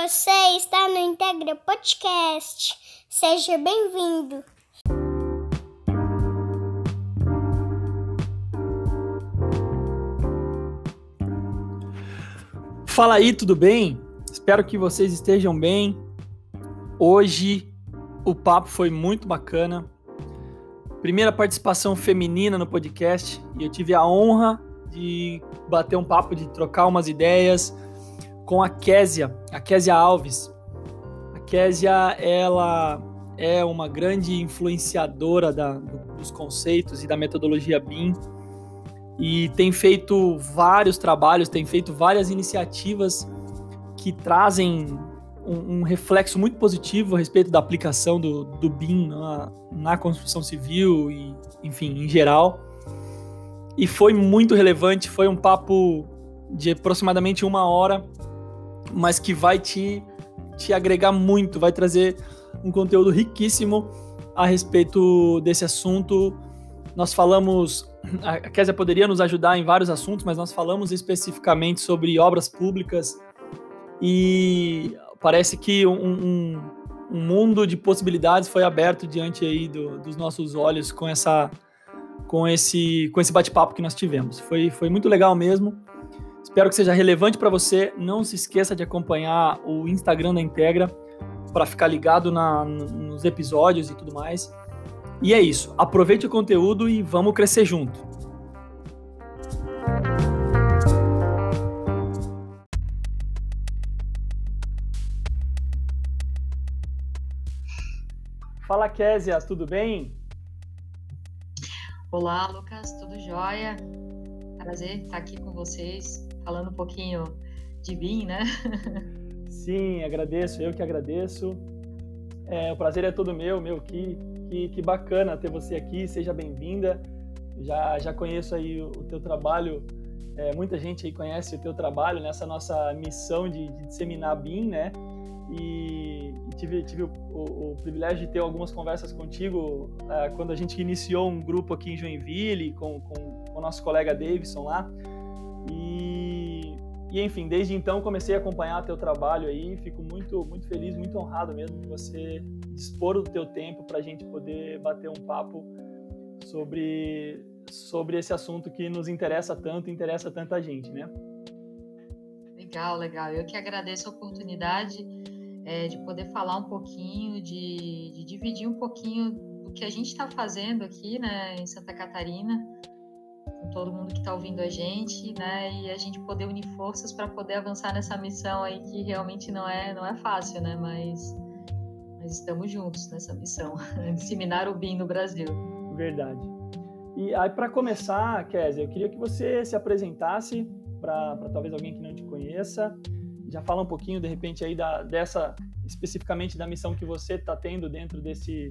Você está no Integra Podcast. Seja bem-vindo. Fala aí, tudo bem? Espero que vocês estejam bem. Hoje o papo foi muito bacana. Primeira participação feminina no podcast e eu tive a honra de bater um papo, de trocar umas ideias com a Késia, a Késia Alves. A Késia, ela é uma grande influenciadora da, dos conceitos e da metodologia BIM e tem feito vários trabalhos, tem feito várias iniciativas que trazem um, um reflexo muito positivo a respeito da aplicação do, do BIM na, na construção civil e, enfim, em geral. E foi muito relevante, foi um papo de aproximadamente uma hora, mas que vai te, te agregar muito, vai trazer um conteúdo riquíssimo a respeito desse assunto. Nós falamos, a Késia poderia nos ajudar em vários assuntos, mas nós falamos especificamente sobre obras públicas e parece que um, um, um mundo de possibilidades foi aberto diante aí do, dos nossos olhos com essa com esse com esse bate-papo que nós tivemos. Foi, foi muito legal mesmo. Espero que seja relevante para você. Não se esqueça de acompanhar o Instagram da Integra para ficar ligado na, nos episódios e tudo mais. E é isso. Aproveite o conteúdo e vamos crescer junto. Fala, Késia, tudo bem? Olá, Lucas, tudo jóia? Prazer estar aqui com vocês, falando um pouquinho de BIM, né? Sim, agradeço, eu que agradeço. É, o prazer é todo meu, meu, que, que, que bacana ter você aqui, seja bem-vinda. Já, já conheço aí o, o teu trabalho, é, muita gente aí conhece o teu trabalho nessa nossa missão de, de disseminar BIM, né? E, tive, tive o, o, o, privilégio de ter algumas conversas contigo uh, quando a gente iniciou um grupo aqui em Joinville com, com, com o nosso colega Davidson lá. E, enfim, desde então comecei a acompanhar teu trabalho aí. Fico muito, muito feliz, muito honrado mesmo de você dispor o teu tempo para a gente poder bater um papo sobre, sobre esse assunto que nos interessa tanto, interessa tanta gente, né? Legal, legal. Eu que agradeço a oportunidade é, de poder falar um pouquinho, de, de, dividir um pouquinho do que a gente está fazendo aqui, né, em Santa Catarina, com todo mundo que está ouvindo a gente, né, e a gente poder unir forças para poder avançar nessa missão aí que realmente não é, não é fácil, né, mas, estamos juntos nessa missão, disseminar o BIM no Brasil. Verdade. E aí, para começar, Kézia, eu queria que você se apresentasse para talvez alguém que não te conheça já fala um pouquinho, de repente, aí da, dessa, especificamente da missão que você está tendo dentro desse,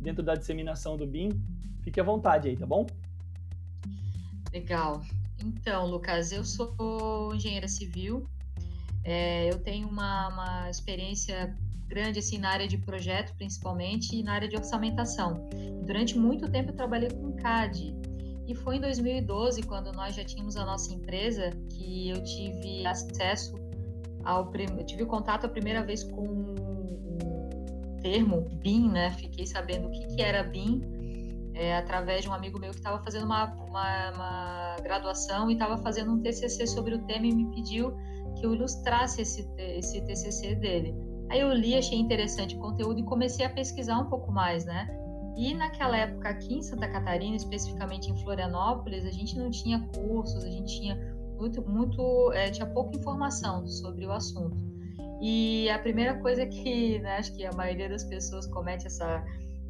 dentro da disseminação do BIM. Fique à vontade aí, tá bom? Legal. Então, Lucas, eu sou engenheira civil. É, eu tenho uma, uma experiência grande assim na área de projeto, principalmente, e na área de orçamentação. Durante muito tempo eu trabalhei com CAD. E foi em 2012, quando nós já tínhamos a nossa empresa, que eu tive acesso ao eu tive contato a primeira vez com o termo BIM, né? Fiquei sabendo o que, que era BIM é, através de um amigo meu que estava fazendo uma, uma, uma, graduação e estava fazendo um TCC sobre o tema e me pediu que eu ilustrasse esse, esse TCC dele. Aí eu li, achei interessante o conteúdo e comecei a pesquisar um pouco mais, né? E naquela época aqui em Santa Catarina, especificamente em Florianópolis, a gente não tinha cursos, a gente tinha muito, muito é, tinha pouca informação sobre o assunto. E a primeira coisa que, né, acho que a maioria das pessoas comete essa,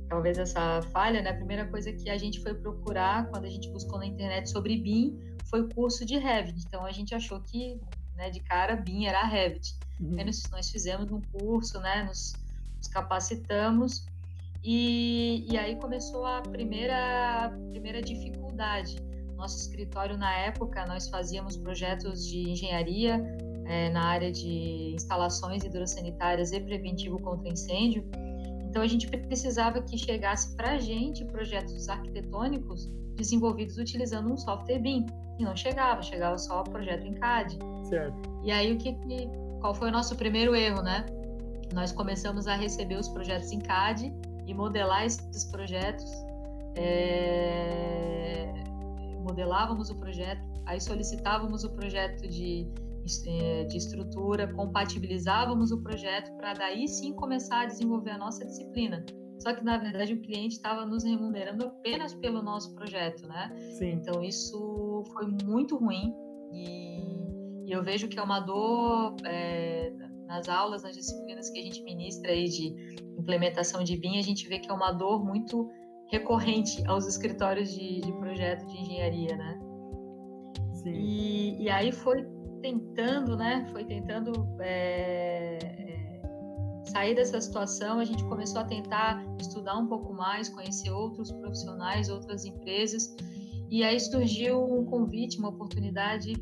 talvez essa falha, né? A primeira coisa que a gente foi procurar quando a gente buscou na internet sobre BIM foi o curso de Revit. Então a gente achou que, né, de cara, BIM era Revit. Uhum. Nós, nós, fizemos um curso, né, nos, nos capacitamos e, e aí começou a primeira, a primeira dificuldade nosso escritório, na época, nós fazíamos projetos de engenharia é, na área de instalações hidrossanitárias e preventivo contra incêndio. Então, a gente precisava que chegasse para a gente projetos arquitetônicos desenvolvidos utilizando um software BIM. E não chegava, chegava só o projeto em CAD. Certo. E aí, o que, que qual foi o nosso primeiro erro, né? Nós começamos a receber os projetos em CAD e modelar esses projetos. É... Modelávamos o projeto, aí solicitávamos o projeto de, de estrutura, compatibilizávamos o projeto para daí sim começar a desenvolver a nossa disciplina. Só que, na verdade, o cliente estava nos remunerando apenas pelo nosso projeto, né? Sim. Então, isso foi muito ruim e, e eu vejo que é uma dor é, nas aulas, nas disciplinas que a gente ministra aí de implementação de BIM, a gente vê que é uma dor muito recorrente aos escritórios de, de projeto de engenharia, né? Sim. E, e aí foi tentando, né? Foi tentando é, é, sair dessa situação. A gente começou a tentar estudar um pouco mais, conhecer outros profissionais, outras empresas. E aí surgiu um convite, uma oportunidade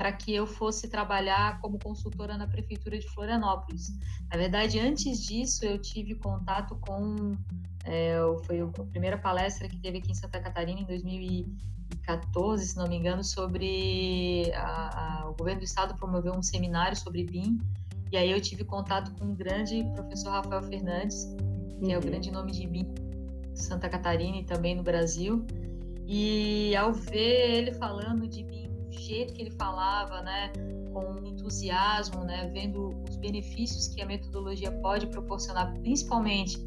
para que eu fosse trabalhar como consultora na prefeitura de Florianópolis. Na verdade, antes disso, eu tive contato com é, foi a primeira palestra que teve aqui em Santa Catarina em 2014, se não me engano, sobre a, a, o governo do estado promoveu um seminário sobre BIM. E aí eu tive contato com o grande professor Rafael Fernandes, que uhum. é o uhum. grande nome de BIM Santa Catarina e também no Brasil. E ao ver ele falando de BIM jeito que ele falava, né, com entusiasmo, né, vendo os benefícios que a metodologia pode proporcionar, principalmente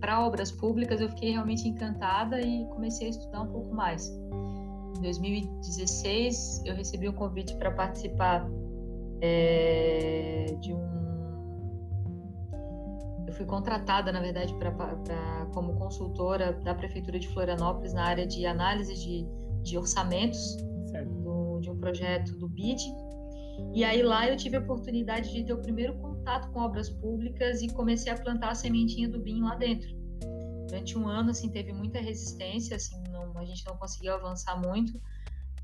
para obras públicas, eu fiquei realmente encantada e comecei a estudar um pouco mais. Em 2016, eu recebi um convite para participar é, de um. Eu fui contratada, na verdade, pra, como consultora da Prefeitura de Florianópolis na área de análise de, de orçamentos projeto do BID. E aí lá eu tive a oportunidade de ter o primeiro contato com obras públicas e comecei a plantar a sementinha do BIM lá dentro. Durante um ano, assim, teve muita resistência, assim, não, a gente não conseguiu avançar muito,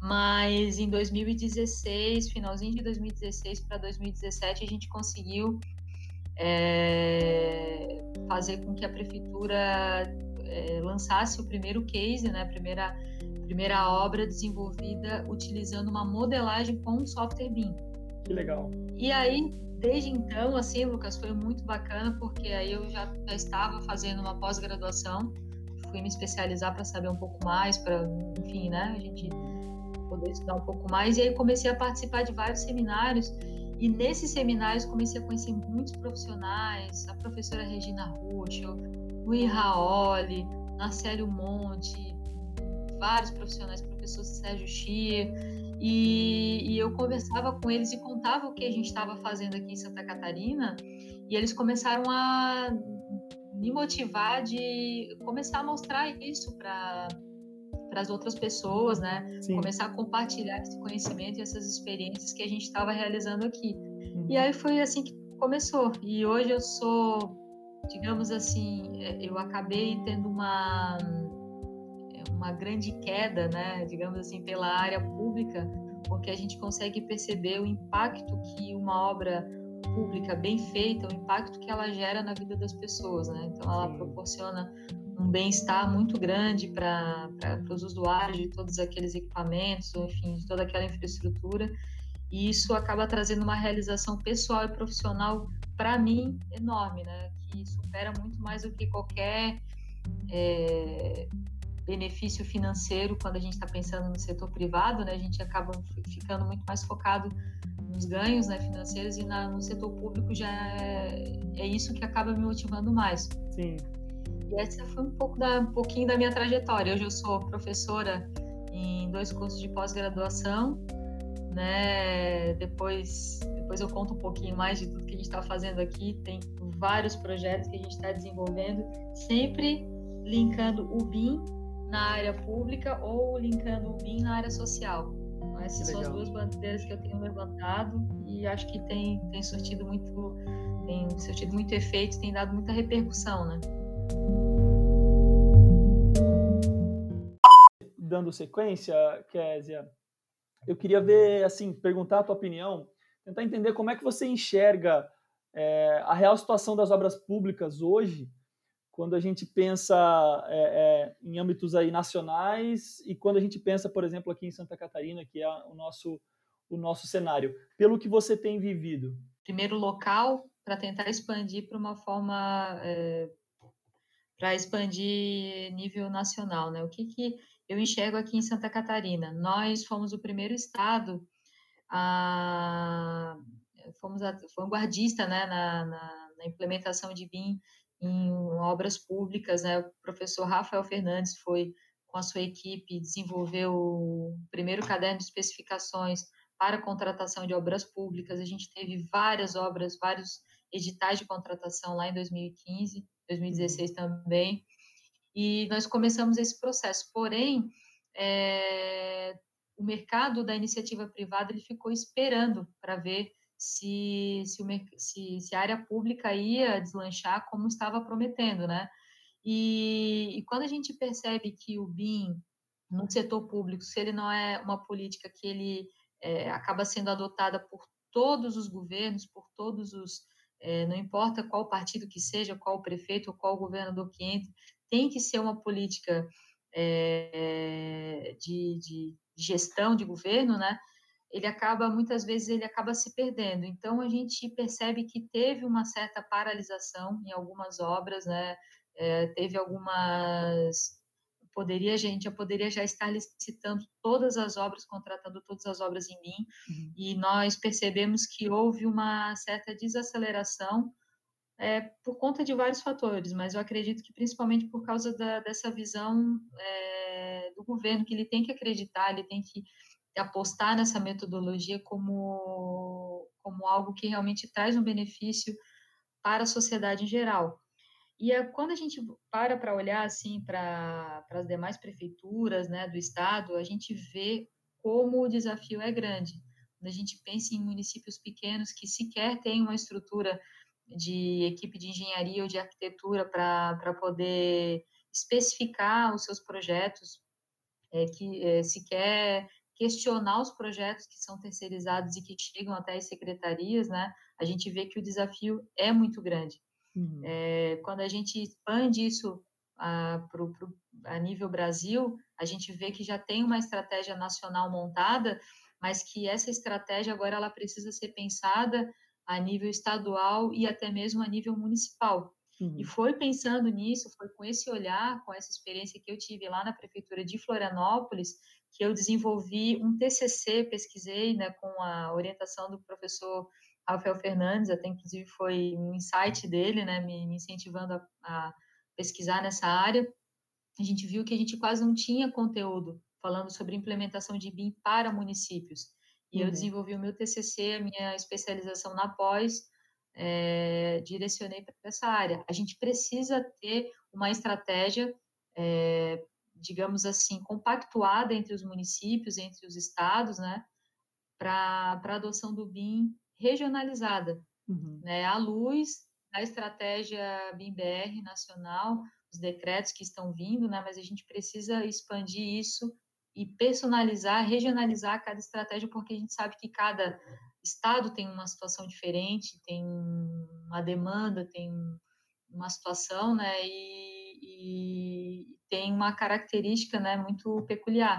mas em 2016, finalzinho de 2016 para 2017, a gente conseguiu é, fazer com que a prefeitura é, lançasse o primeiro case, né, a primeira primeira obra desenvolvida utilizando uma modelagem com software BIM. Que legal. E aí, desde então, assim, Lucas, foi muito bacana, porque aí eu já, já estava fazendo uma pós-graduação, fui me especializar para saber um pouco mais, para, enfim, né, a gente poder estudar um pouco mais. E aí comecei a participar de vários seminários, e nesses seminários comecei a conhecer muitos profissionais, a professora Regina Ruschel, o Iraoli, Narcélio Monte, vários profissionais, professor Sérgio Chia, e, e, eu conversava com eles e contava o que a gente estava fazendo aqui em Santa Catarina, e eles começaram a me motivar de começar a mostrar isso para para as outras pessoas, né? Sim. Começar a compartilhar esse conhecimento e essas experiências que a gente estava realizando aqui. Uhum. E aí foi assim que começou. E hoje eu sou, digamos assim, é, eu acabei tendo uma uma grande queda, né, digamos assim, pela área pública, porque a gente consegue perceber o impacto que uma obra pública bem feita, o impacto que ela gera na vida das pessoas, né? Então ela Sim. proporciona um bem-estar muito grande para os usuários de todos aqueles equipamentos, enfim, de toda aquela infraestrutura. E isso acaba trazendo uma realização pessoal e profissional para mim enorme, né? Que supera muito mais do que qualquer é, benefício financeiro quando a gente está pensando no setor privado, né? A gente acaba ficando muito mais focado nos ganhos né, financeiros e na, no setor público já é, é, isso que acaba me motivando mais. Sim. E essa foi um pouco da, um pouquinho da minha trajetória. Hoje eu sou professora em dois cursos de pós-graduação, né? Depois, depois eu conto um pouquinho mais de tudo que a gente está fazendo aqui. Tem vários projetos que a gente está desenvolvendo, sempre linkando o BIM na área pública ou linkando o BIM na área social. Então, essas Legal. são as duas bandeiras que eu tenho levantado e acho que tem, tem surtido muito tem surtido muito efeito, tem dado muita repercussão, né? Dando sequência, Késia, eu queria ver, assim, perguntar a tua opinião, tentar entender como é que você enxerga é, a real situação das obras públicas hoje quando a gente pensa é, é, em âmbitos aí nacionais e quando a gente pensa, por exemplo, aqui em Santa Catarina, que é o nosso, o nosso cenário. Pelo que você tem vivido, primeiro local para tentar expandir para uma forma é, para expandir nível nacional, né? O que, que eu enxergo aqui em Santa Catarina? Nós fomos o primeiro estado a fomos a, vanguardista, né, na, na, na implementação de BIM em obras públicas, né? O professor Rafael Fernandes foi com a sua equipe desenvolveu o primeiro caderno de especificações para contratação de obras públicas. A gente teve várias obras, vários editais de contratação lá em 2015, 2016 uhum. também. E nós começamos esse processo. Porém, é, o mercado da iniciativa privada ele ficou esperando para ver se, se, o, se, se, a área pública ia deslanchar como estava prometendo, né? E, e quando a gente percebe que o BIM no setor público, se ele não é uma política que ele é, acaba sendo adotada por todos os governos, por todos os, é, não importa qual partido que seja, qual prefeito ou qual governador que entre, tem que ser uma política é, de, de, gestão de governo, né? Ele acaba muitas vezes ele acaba se perdendo. Então a gente percebe que teve uma certa paralisação em algumas obras, né? É, teve algumas poderia gente já poderia já estar licitando todas as obras, contratando todas as obras em mim, uhum. e nós percebemos que houve uma certa desaceleração é, por conta de vários fatores, mas eu acredito que principalmente por causa da, dessa visão é, do governo, que ele tem que acreditar, ele tem que apostar nessa metodologia como, como algo que realmente traz um benefício para a sociedade em geral. E é, quando a gente para para olhar assim para as demais prefeituras né, do estado, a gente vê como o desafio é grande. Quando a gente pensa em municípios pequenos que sequer têm uma estrutura de equipe de engenharia ou de arquitetura para poder especificar os seus projetos, é, que é, sequer questionar os projetos que são terceirizados e que chegam até as secretarias, né? A gente vê que o desafio é muito grande. Uhum. É, quando a gente expande isso a, pro, pro, a nível Brasil, a gente vê que já tem uma estratégia nacional montada, mas que essa estratégia agora ela precisa ser pensada a nível estadual e até mesmo a nível municipal. Uhum. E foi pensando nisso, foi com esse olhar, com essa experiência que eu tive lá na prefeitura de Florianópolis, que eu desenvolvi um TCC, pesquisei, né, com a orientação do professor Rafael Fernandes, até inclusive foi um insight dele, né, me, me incentivando a, a, pesquisar nessa área. A gente viu que a gente quase não tinha conteúdo falando sobre implementação de BIM para municípios. E uhum. eu desenvolvi o meu TCC, a minha especialização na pós, é, direcionei para essa área. A gente precisa ter uma estratégia, é, digamos assim, compactuada entre os municípios, entre os estados, né, para a adoção do BIM regionalizada, uhum. né, à luz da estratégia BIM-BR nacional, os decretos que estão vindo, né, mas a gente precisa expandir isso e personalizar, regionalizar cada estratégia, porque a gente sabe que cada estado tem uma situação diferente, tem uma demanda, tem uma situação, né, e, e tem uma característica, né, muito peculiar.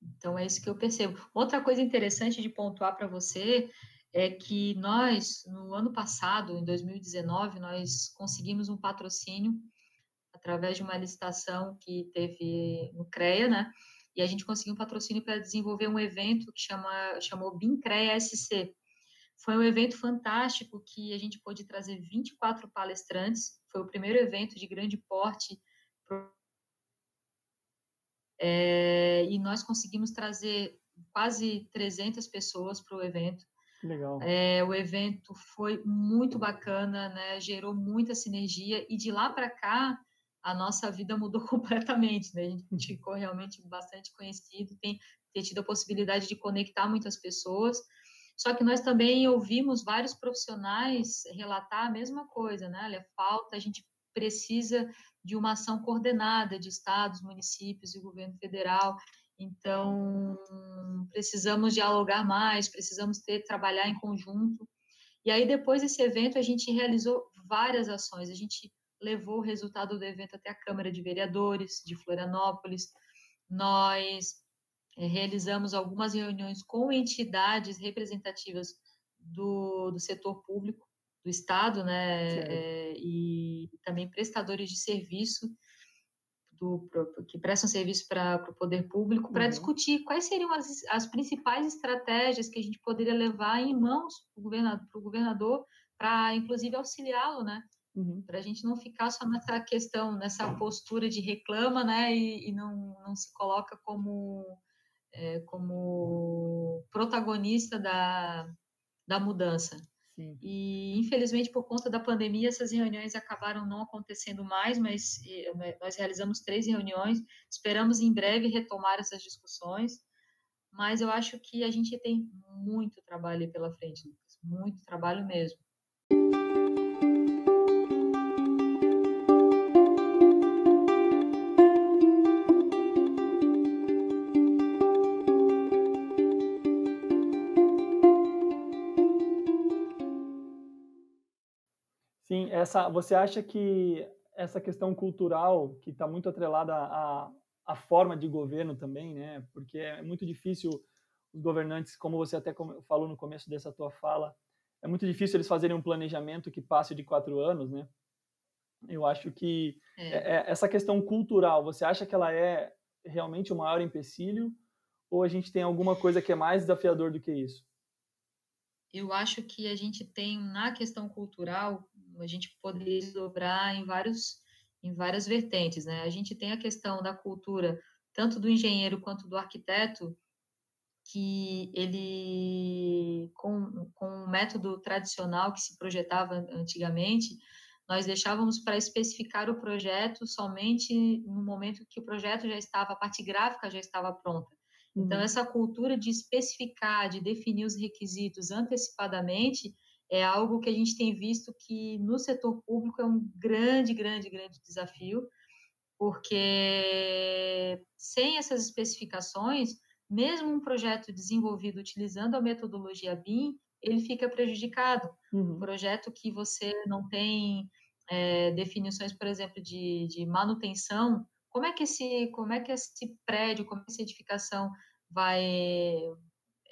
Então, é isso que eu percebo. Outra coisa interessante de pontuar para você é que nós, no ano passado, em 2019, nós conseguimos um patrocínio através de uma licitação que teve no CREA, né? E a gente conseguiu um patrocínio para desenvolver um evento que chama, chamou BIMCREA SC. Foi um evento fantástico que a gente pôde trazer 24 palestrantes. Foi o primeiro evento de grande porte é, e nós conseguimos trazer quase 300 pessoas para o evento. Legal. É, o evento foi muito bacana, né? Gerou muita sinergia e de lá para cá a nossa vida mudou completamente, né? A gente ficou realmente bastante conhecido, tem, tem tido a possibilidade de conectar muitas pessoas. Só que nós também ouvimos vários profissionais relatar a mesma coisa, né? Olha, falta, a gente precisa de uma ação coordenada de estados, municípios e governo federal. Então, precisamos dialogar mais, precisamos ter trabalhar em conjunto. E aí depois desse evento a gente realizou várias ações. A gente levou o resultado do evento até a Câmara de Vereadores de Florianópolis. Nós realizamos algumas reuniões com entidades representativas do, do setor público, do Estado, né, é, e também prestadores de serviço do, que prestam serviço para o poder público, para uhum. discutir quais seriam as, as principais estratégias que a gente poderia levar em mãos para o governador, governador para, inclusive, auxiliá-lo, né? Uhum. Para a gente não ficar só nessa questão, nessa postura de reclama, né? E, e não, não se coloca como, é, como protagonista da, da mudança. Sim. E, infelizmente, por conta da pandemia, essas reuniões acabaram não acontecendo mais, mas nós realizamos três reuniões. Esperamos em breve retomar essas discussões. Mas eu acho que a gente tem muito trabalho pela frente, Lucas, muito trabalho mesmo. Essa, você acha que essa questão cultural, que está muito atrelada à, à forma de governo também, né? Porque é muito difícil os governantes, como você até falou no começo dessa tua fala, é muito difícil eles fazerem um planejamento que passe de quatro anos, né? Eu acho que é. É, é essa questão cultural, você acha que ela é realmente o maior empecilho ou a gente tem alguma coisa que é mais desafiador do que isso? Eu acho que a gente tem na questão cultural, a gente poderia desdobrar em vários em várias vertentes, né? A gente tem a questão da cultura tanto do engenheiro quanto do arquiteto, que ele com, com o método tradicional que se projetava antigamente, nós deixávamos para especificar o projeto somente no momento que o projeto já estava, a parte gráfica já estava pronta. Então, uhum. essa cultura de especificar, de definir os requisitos antecipadamente, é algo que a gente tem visto que no setor público é um grande, grande, grande desafio, porque sem essas especificações, mesmo um projeto desenvolvido utilizando a metodologia BIM, ele fica prejudicado. Uhum. Um projeto que você não tem é, definições, por exemplo, de, de manutenção como é que esse, como é que esse prédio, como é que essa edificação vai,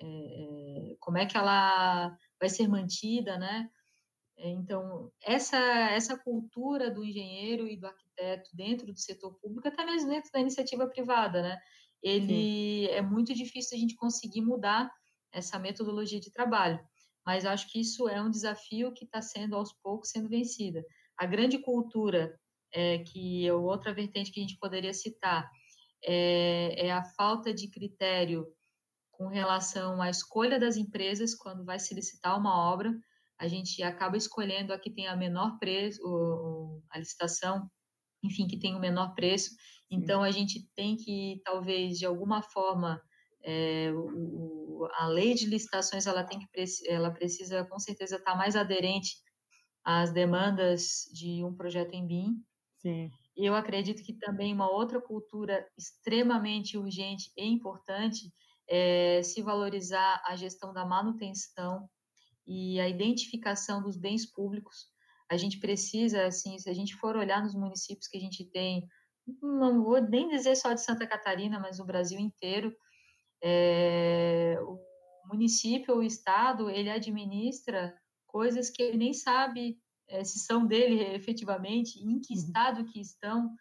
é, como é que ela vai ser mantida, né? Então, essa, essa cultura do engenheiro e do arquiteto dentro do setor público, até mesmo dentro da iniciativa privada, né? Ele Sim. é muito difícil a gente conseguir mudar essa metodologia de trabalho. Mas acho que isso é um desafio que está sendo aos poucos sendo vencida. A grande cultura é, que é outra vertente que a gente poderia citar, é, é a falta de critério com relação à escolha das empresas quando vai se licitar uma obra. A gente acaba escolhendo a que tem a menor preço, a licitação, enfim, que tem o menor preço. Então, a gente tem que, talvez, de alguma forma, é, o, a lei de licitações ela tem que ela precisa com certeza estar mais aderente às demandas de um projeto em BIM Sim. Eu acredito que também uma outra cultura extremamente urgente e importante é se valorizar a gestão da manutenção e a identificação dos bens públicos. A gente precisa, assim, se a gente for olhar nos municípios que a gente tem, não vou nem dizer só de Santa Catarina, mas o Brasil inteiro, é, o município o estado, ele administra coisas que ele nem sabe é, se são dele efetivamente, em que uhum. estado que estão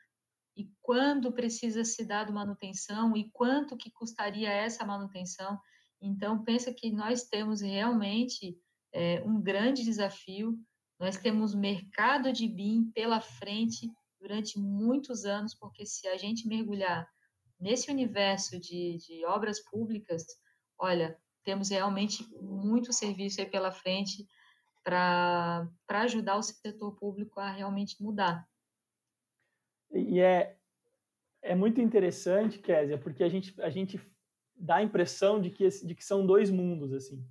e quando precisa se dar manutenção e quanto que custaria essa manutenção. Então, pensa que nós temos realmente é, um grande desafio, nós temos mercado de BIM pela frente durante muitos anos, porque se a gente mergulhar nesse universo de, de obras públicas, olha, temos realmente muito serviço aí pela frente, para ajudar o setor público a realmente mudar. E é, é muito interessante, Késia, porque a gente, a gente dá a impressão de que, de que são dois mundos, assim.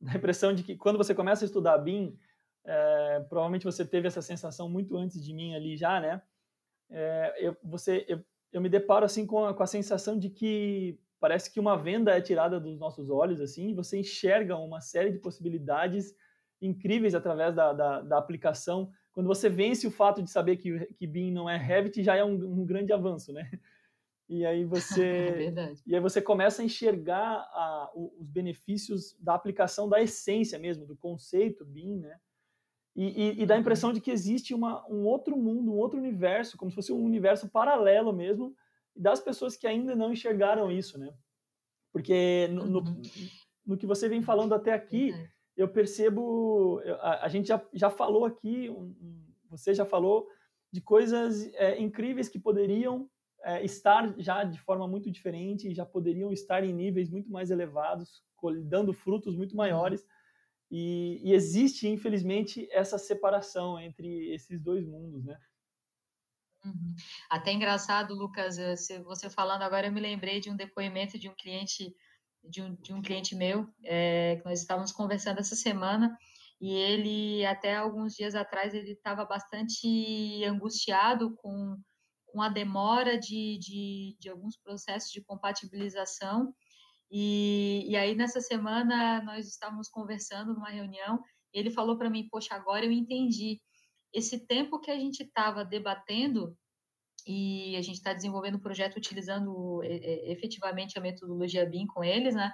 Dá a impressão de que quando você começa a estudar BIM, é, provavelmente você teve essa sensação muito antes de mim ali já, né? É, eu, você, eu, eu me deparo assim com a, com a sensação de que parece que uma venda é tirada dos nossos olhos, assim, e você enxerga uma série de possibilidades incríveis através da, da, da, aplicação. Quando você vence o fato de saber que, que BIM não é Revit, já é um, um grande avanço, né? E aí você, é e aí você começa a enxergar a, os benefícios da aplicação da essência mesmo, do conceito BIM, né? E, e, e dá a impressão de que existe uma, um outro mundo, um outro universo, como se fosse um universo paralelo mesmo, das pessoas que ainda não enxergaram isso, né? Porque no, no, uhum. no que você vem falando até aqui, eu percebo, a, a gente já, já falou aqui, um, você já falou de coisas é, incríveis que poderiam é, estar já de forma muito diferente, já poderiam estar em níveis muito mais elevados, dando frutos muito uhum. maiores. E, e, existe, infelizmente, essa separação entre esses dois mundos, né? Uhum. Até engraçado, Lucas, eh, você falando agora, eu me lembrei de um depoimento de um cliente, de um, de um cliente meu, é, que nós estávamos conversando essa semana, e ele, até alguns dias atrás, ele estava bastante angustiado com, com a demora de, de, de alguns processos de compatibilização, e, e aí, nessa semana, nós estávamos conversando numa reunião, e ele falou para mim: Poxa, agora eu entendi. Esse tempo que a gente estava debatendo, e a gente está desenvolvendo o um projeto utilizando é, efetivamente a metodologia BIM com eles, né?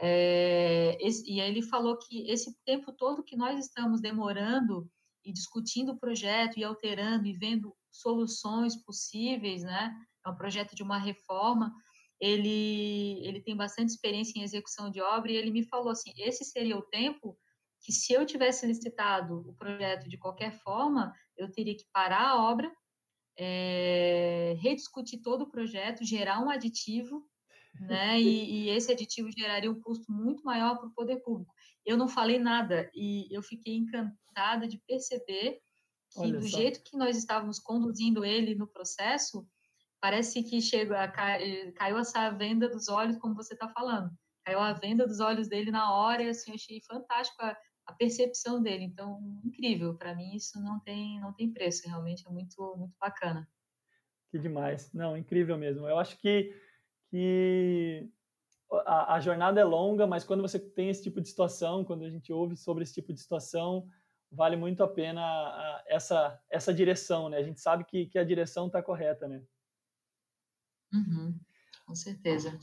É, esse, e aí ele falou que esse tempo todo que nós estamos demorando e discutindo o projeto e alterando e vendo soluções possíveis, né? É um projeto de uma reforma ele, ele tem bastante experiência em execução de obra e ele me falou assim, esse seria o tempo que se eu tivesse licitado o projeto de qualquer forma, eu teria que parar a obra, é, rediscutir todo o projeto, gerar um aditivo, né? E, e, esse aditivo geraria um custo muito maior para o poder público. Eu não falei nada e eu fiquei encantada de perceber que Olha do só. jeito que nós estávamos conduzindo ele no processo, parece que chegou a, caiu essa venda dos olhos, como você está falando. Caiu a venda dos olhos dele na hora e assim, eu achei fantástico a, a percepção dele. Então, incrível. Para mim, isso não tem, não tem preço. Realmente é muito, muito bacana. Que demais. Não, incrível mesmo. Eu acho que, que a, a, jornada é longa, mas quando você tem esse tipo de situação, quando a gente ouve sobre esse tipo de situação, vale muito a pena a, essa, essa direção, né? A gente sabe que, que a direção está correta, né? Uhum, com certeza.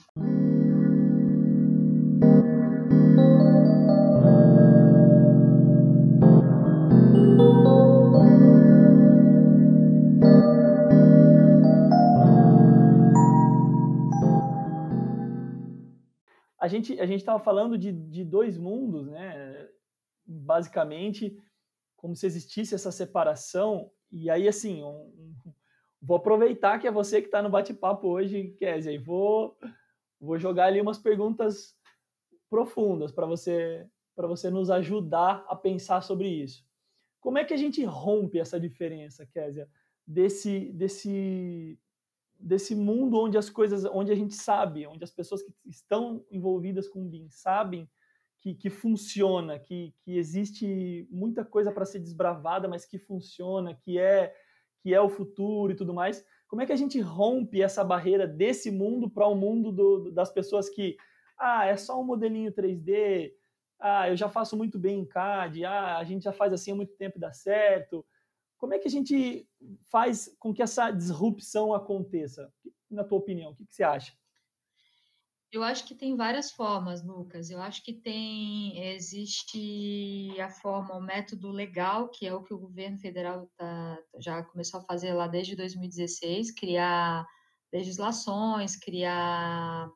A gente a gente estava falando de, de dois mundos, né? Basicamente, como se existisse essa separação. E aí, assim, um, vou aproveitar que é você que está no bate-papo hoje, Kézia, e vou, vou jogar ali umas perguntas profundas para você para você nos ajudar a pensar sobre isso. Como é que a gente rompe essa diferença, Kézia, desse desse desse mundo onde as coisas, onde a gente sabe, onde as pessoas que estão envolvidas com o BIM sabem que, que funciona, que, que existe muita coisa para ser desbravada, mas que funciona, que é que é o futuro e tudo mais. Como é que a gente rompe essa barreira desse mundo para o um mundo do, das pessoas que, ah, é só um modelinho 3D, ah, eu já faço muito bem em CAD, ah, a gente já faz assim há muito tempo e dá certo. Como é que a gente faz com que essa disrupção aconteça? Na tua opinião, o que, que você acha? Eu acho que tem várias formas, Lucas. Eu acho que tem existe a forma, o método legal, que é o que o governo federal tá, já começou a fazer lá desde 2016, criar legislações, criar,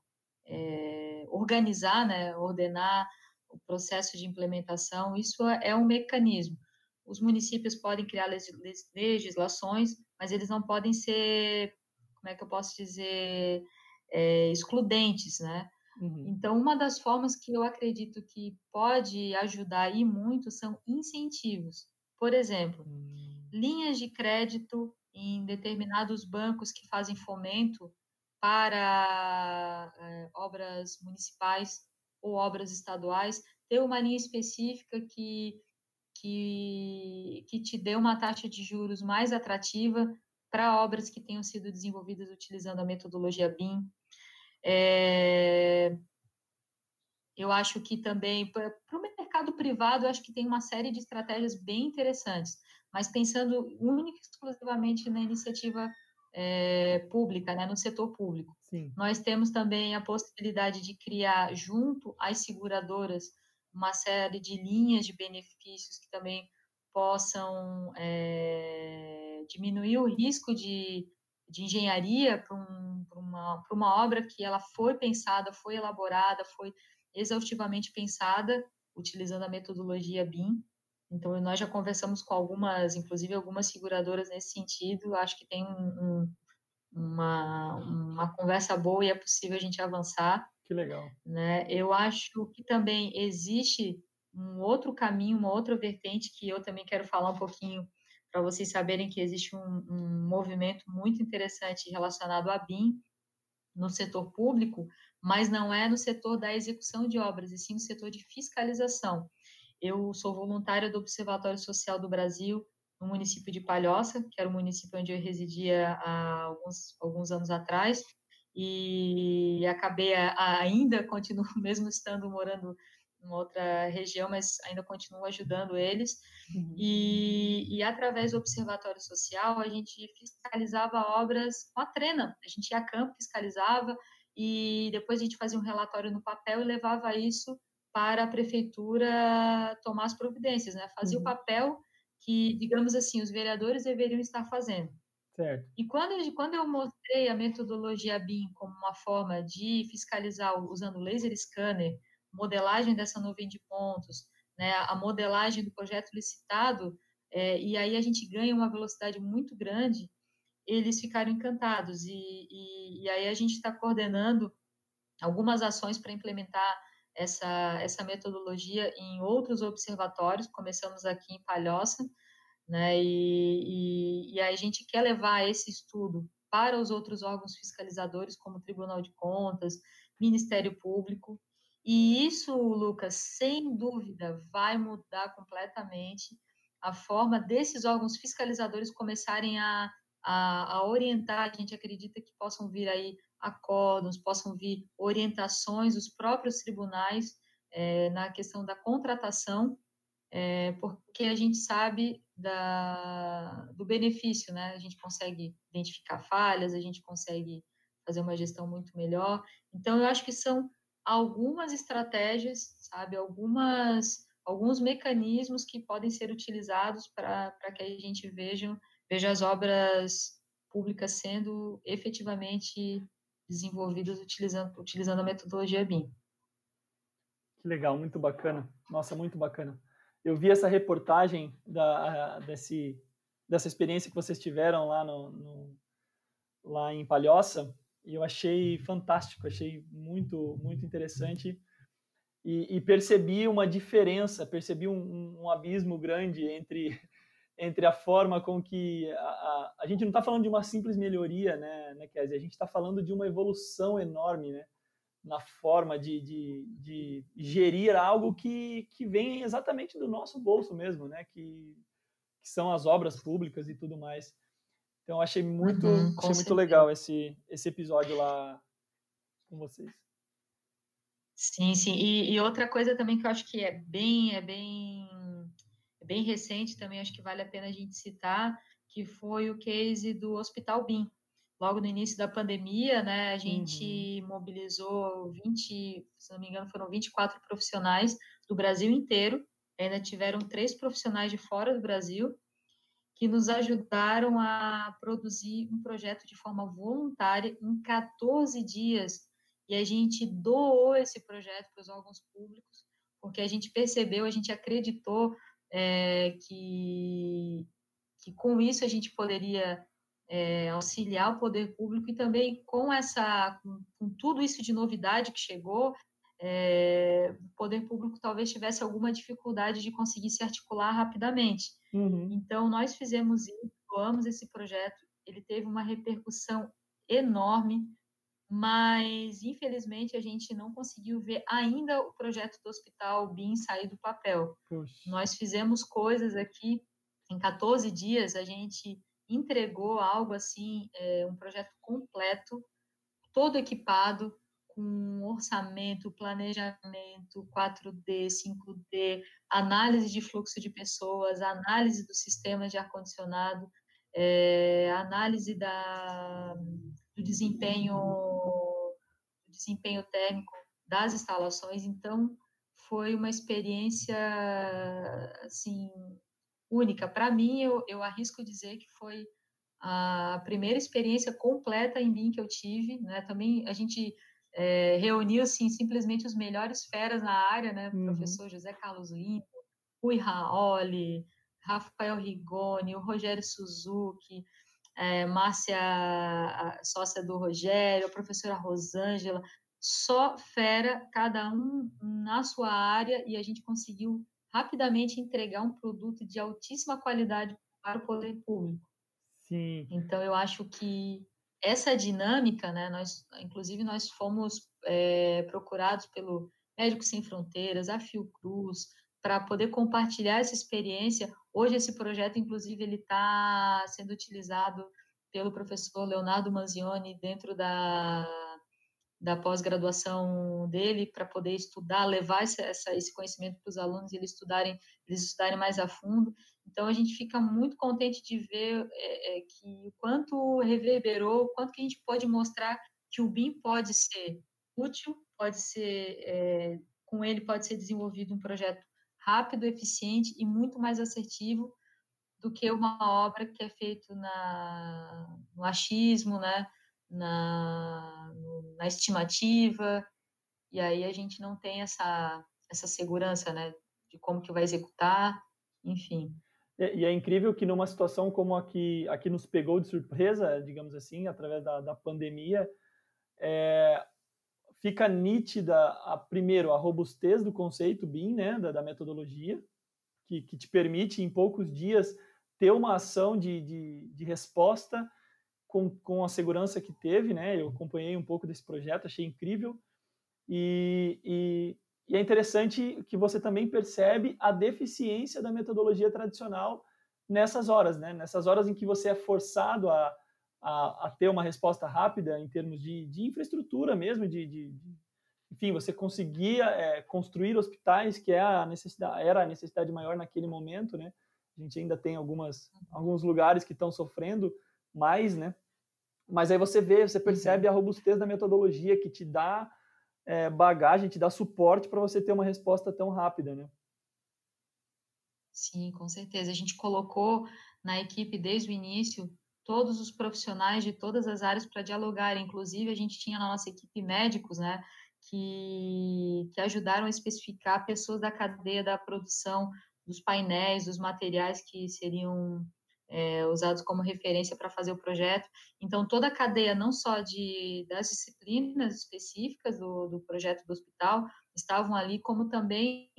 é, organizar, né, ordenar o processo de implementação. Isso é um mecanismo. Os municípios podem criar legislações, mas eles não podem ser, como é que eu posso dizer, é, excludentes, né? Uhum. Então, uma das formas que eu acredito que pode ajudar e muito são incentivos. Por exemplo, uhum. linhas de crédito em determinados bancos que fazem fomento para é, obras municipais ou obras estaduais, ter uma linha específica que, que, que te dê uma taxa de juros mais atrativa para obras que tenham sido desenvolvidas utilizando a metodologia BIM. É, eu acho que também, para o mercado privado, eu acho que tem uma série de estratégias bem interessantes, mas pensando única e exclusivamente na iniciativa é, pública, né, no setor público. Sim. Nós temos também a possibilidade de criar, junto às seguradoras, uma série de linhas de benefícios que também possam é, diminuir o risco de, de engenharia para um, uma, uma obra que ela foi pensada, foi elaborada, foi exaustivamente pensada, utilizando a metodologia BIM. Então, nós já conversamos com algumas, inclusive algumas seguradoras nesse sentido, acho que tem um, um, uma, uma conversa boa e é possível a gente avançar. Que legal. Né? Eu acho que também existe um outro caminho, uma outra vertente que eu também quero falar um pouquinho para vocês saberem que existe um, um, movimento muito interessante relacionado à BIM no setor público, mas não é no setor da execução de obras, e sim no setor de fiscalização. Eu sou voluntária do Observatório Social do Brasil, no município de Palhoça, que era o município onde eu residia há alguns, alguns anos atrás, e acabei ainda, continuo mesmo estando morando em outra região, mas ainda continuo ajudando eles. Uhum. E, e, através do Observatório Social, a gente fiscalizava obras com a trena. A gente ia a campo, fiscalizava, e depois a gente fazia um relatório no papel e levava isso para a prefeitura tomar as providências, né? Fazia uhum. o papel que, digamos assim, os vereadores deveriam estar fazendo. Certo. E quando quando eu mostrei a metodologia BIM como uma forma de fiscalizar usando laser scanner, modelagem dessa nuvem de pontos, né, a modelagem do projeto licitado, é, e aí a gente ganha uma velocidade muito grande, eles ficaram encantados. E, e, e aí a gente está coordenando algumas ações para implementar essa, essa metodologia em outros observatórios, começamos aqui em Palhoça, né, e, e, e a gente quer levar esse estudo para os outros órgãos fiscalizadores, como Tribunal de Contas, Ministério Público, e isso, Lucas, sem dúvida, vai mudar completamente a forma desses órgãos fiscalizadores começarem a, a, a orientar. A gente acredita que possam vir aí acordos, possam vir orientações dos próprios tribunais é, na questão da contratação, é, porque a gente sabe da, do benefício, né? A gente consegue identificar falhas, a gente consegue fazer uma gestão muito melhor. Então, eu acho que são algumas estratégias, sabe, algumas alguns mecanismos que podem ser utilizados para que a gente veja, veja as obras públicas sendo efetivamente desenvolvidas utilizando, utilizando a metodologia BIM. Que legal, muito bacana. Nossa, muito bacana. Eu vi essa reportagem da, desse, dessa experiência que vocês tiveram lá, no, no lá em Palhoça e eu achei fantástico, achei muito, muito interessante e, e percebi uma diferença, percebi um, um, abismo grande entre entre a forma com que a, a, a gente não está falando de uma simples melhoria, né, né Kézia? A gente está falando de uma evolução enorme, né? Na forma de, de, de gerir algo que, que vem exatamente do nosso bolso mesmo, né? Que, que são as obras públicas e tudo mais. Então achei muito, uhum, achei muito legal esse, esse episódio lá com vocês. Sim, sim. E, e, outra coisa também que eu acho que é bem, é bem, é bem recente também, acho que vale a pena a gente citar, que foi o case do Hospital BIM. Logo no início da pandemia, né, a gente uhum. mobilizou 20, se não me engano, foram 24 profissionais do Brasil inteiro. Ainda tiveram três profissionais de fora do Brasil que nos ajudaram a produzir um projeto de forma voluntária em 14 dias. E a gente doou esse projeto para os órgãos públicos, porque a gente percebeu, a gente acreditou é, que, que com isso a gente poderia é, auxiliar o poder público e também com essa com, com tudo isso de novidade que chegou é, o poder público talvez tivesse alguma dificuldade de conseguir se articular rapidamente. Uhum. Então, nós fizemos isso, doamos esse projeto, ele teve uma repercussão enorme, mas infelizmente a gente não conseguiu ver ainda o projeto do Hospital BIM sair do papel. Puxa. Nós fizemos coisas aqui, em 14 dias a gente entregou algo assim, é, um projeto completo, todo equipado, com orçamento, planejamento, 4D, 5D, análise de fluxo de pessoas, análise do sistema de ar-condicionado, é, análise da, do desempenho do desempenho térmico das instalações. Então, foi uma experiência assim única. Para mim, eu, eu arrisco dizer que foi a primeira experiência completa em BIM que eu tive. Né? Também a gente é, reuniu assim, simplesmente os melhores feras na área, né? Uhum. professor José Carlos Lima, Rui Raoli, Rafael Rigoni, o Rogério Suzuki, é, Márcia, sócia do Rogério, a professora Rosângela, só fera, cada um na sua área, e a gente conseguiu rapidamente entregar um produto de altíssima qualidade para o poder público. Sim. Então, eu acho que essa dinâmica, né, nós, inclusive, nós fomos é, procurados pelo Médicos Sem Fronteiras, a Fiocruz, para poder compartilhar essa experiência. Hoje, esse projeto, inclusive, ele está sendo utilizado pelo professor Leonardo Manzioni dentro da da pós-graduação dele para poder estudar, levar essa, essa, esse conhecimento para os alunos e eles estudarem, eles estudarem mais a fundo. Então a gente fica muito contente de ver é, é, que o quanto reverberou, o quanto que a gente pode mostrar que o BIM pode ser útil, pode ser é, com ele pode ser desenvolvido um projeto rápido, eficiente e muito mais assertivo do que uma obra que é feito na, no achismo, né? Na, na estimativa, e aí a gente não tem essa, essa segurança, né, de como que vai executar, enfim. E, é incrível que numa situação como a que, a que nos pegou de surpresa, digamos assim, através da, da pandemia, é, fica nítida, a, primeiro, a robustez do conceito BIM, né, da, da metodologia, que, que te permite, em poucos dias, ter uma ação de, de, de resposta com, com a segurança que teve, né? Eu acompanhei um pouco desse projeto, achei incrível. E, e, e, é interessante que você também percebe a deficiência da metodologia tradicional nessas horas, né? Nessas horas em que você é forçado a, a, a ter uma resposta rápida em termos de, de infraestrutura mesmo, de, de, de enfim, você conseguia é, construir hospitais, que é a necessidade, era a necessidade maior naquele momento, né? A gente ainda tem algumas, alguns lugares que estão sofrendo mais, né? Mas aí você vê, você percebe uhum. a robustez da metodologia que te dá é, bagagem, te dá suporte para você ter uma resposta tão rápida, né? Sim, com certeza. A gente colocou na equipe desde o início todos os profissionais de todas as áreas para dialogar. Inclusive, a gente tinha na nossa equipe médicos, né, que, que ajudaram a especificar pessoas da cadeia da produção dos painéis, dos materiais que seriam é, usados como referência para fazer o projeto. Então, toda a cadeia, não só de, das disciplinas específicas do, do projeto do hospital, estavam ali, como também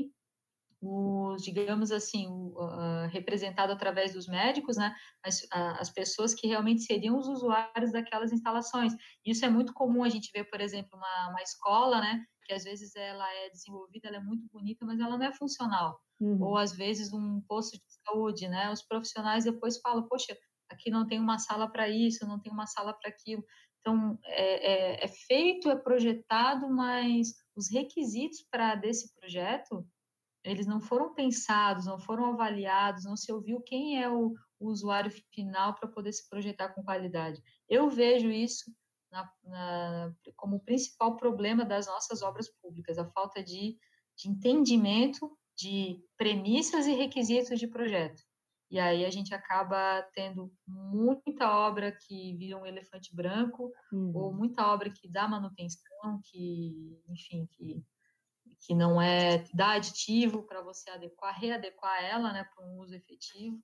os, digamos assim, uh, representado através dos médicos, né, as, as pessoas que realmente seriam os usuários daquelas instalações. Isso é muito comum a gente ver, por exemplo, uma, uma escola, né, que às vezes ela é desenvolvida, ela é muito bonita, mas ela não é funcional. Uhum. Ou às vezes um posto de saúde, né, os profissionais depois falam, poxa, aqui não tem uma sala para isso, não tem uma sala para aquilo. Então, é, é, é feito, é projetado, mas os requisitos para desse projeto eles não foram pensados, não foram avaliados, não se ouviu quem é o, o usuário final para poder se projetar com qualidade. Eu vejo isso na, na, como o principal problema das nossas obras públicas, a falta de, de entendimento de premissas e requisitos de projeto. E aí a gente acaba tendo muita obra que vira um elefante branco, uhum. ou muita obra que dá manutenção, que, enfim, que que não é dá aditivo para você adequar, readequar ela, né, para um uso efetivo.